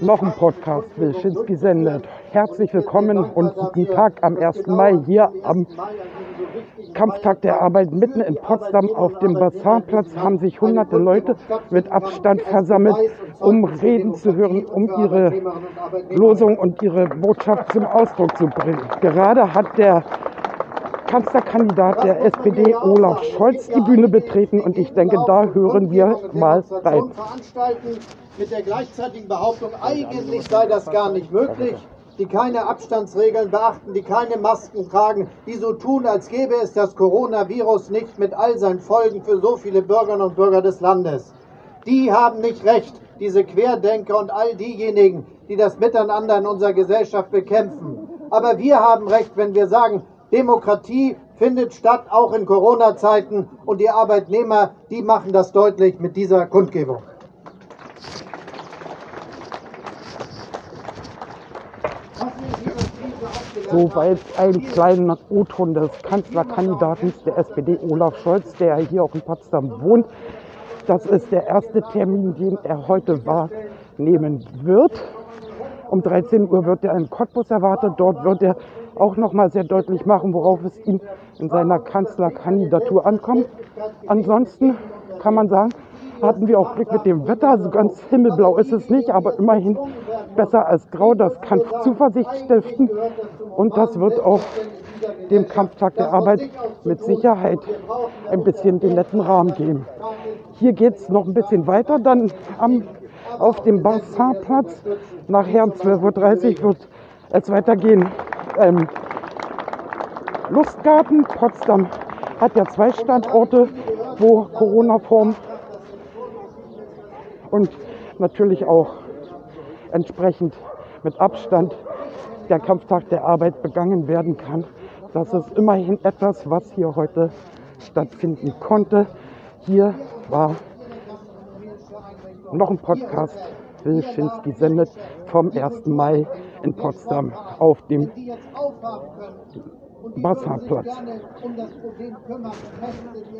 Noch ein Podcast Wilczynski sendet. Herzlich willkommen und guten Tag am 1. Mai hier am Kampftag der Arbeit mitten in Potsdam auf dem Basarplatz haben sich hunderte Leute mit Abstand versammelt, um Reden zu hören, um ihre Losung und ihre Botschaft zum Ausdruck zu bringen. Gerade hat der Kanzlerkandidat der SPD Olaf Scholz die Bühne betreten und ich denke, da hören wir mal rein. Mit der gleichzeitigen Behauptung, eigentlich sei das gar nicht möglich, die keine Abstandsregeln beachten, die keine Masken tragen, die so tun, als gäbe es das Coronavirus nicht mit all seinen Folgen für so viele Bürgerinnen und Bürger des Landes. Die haben nicht recht, diese Querdenker und all diejenigen, die das Miteinander in unserer Gesellschaft bekämpfen. Aber wir haben recht, wenn wir sagen, Demokratie findet statt, auch in Corona-Zeiten. Und die Arbeitnehmer, die machen das deutlich mit dieser Kundgebung. Soweit ein kleiner O-Ton des Kanzlerkandidaten der SPD Olaf Scholz, der hier auch in Potsdam wohnt. Das ist der erste Termin, den er heute wahrnehmen wird. Um 13 Uhr wird er in Cottbus erwartet. Dort wird er auch noch mal sehr deutlich machen, worauf es ihm in seiner Kanzlerkandidatur ankommt. Ansonsten kann man sagen, hatten wir auch Glück mit dem Wetter. So ganz himmelblau ist es nicht, aber immerhin besser als grau. Das kann Zuversicht stiften und das wird auch dem Kampftag der Arbeit mit Sicherheit ein bisschen den netten Rahmen geben. Hier geht es noch ein bisschen weiter. Dann am, auf dem Bassinplatz nachher um 12.30 Uhr wird es weitergehen ähm, Lustgarten. Potsdam hat ja zwei Standorte, wo Corona-Form und natürlich auch entsprechend mit Abstand der Kampftag der Arbeit begangen werden kann. Das ist immerhin etwas, was hier heute stattfinden konnte. Hier war noch ein Podcast Wilczynski sendet vom 1. Mai in Potsdam auf dem Wasserplatz.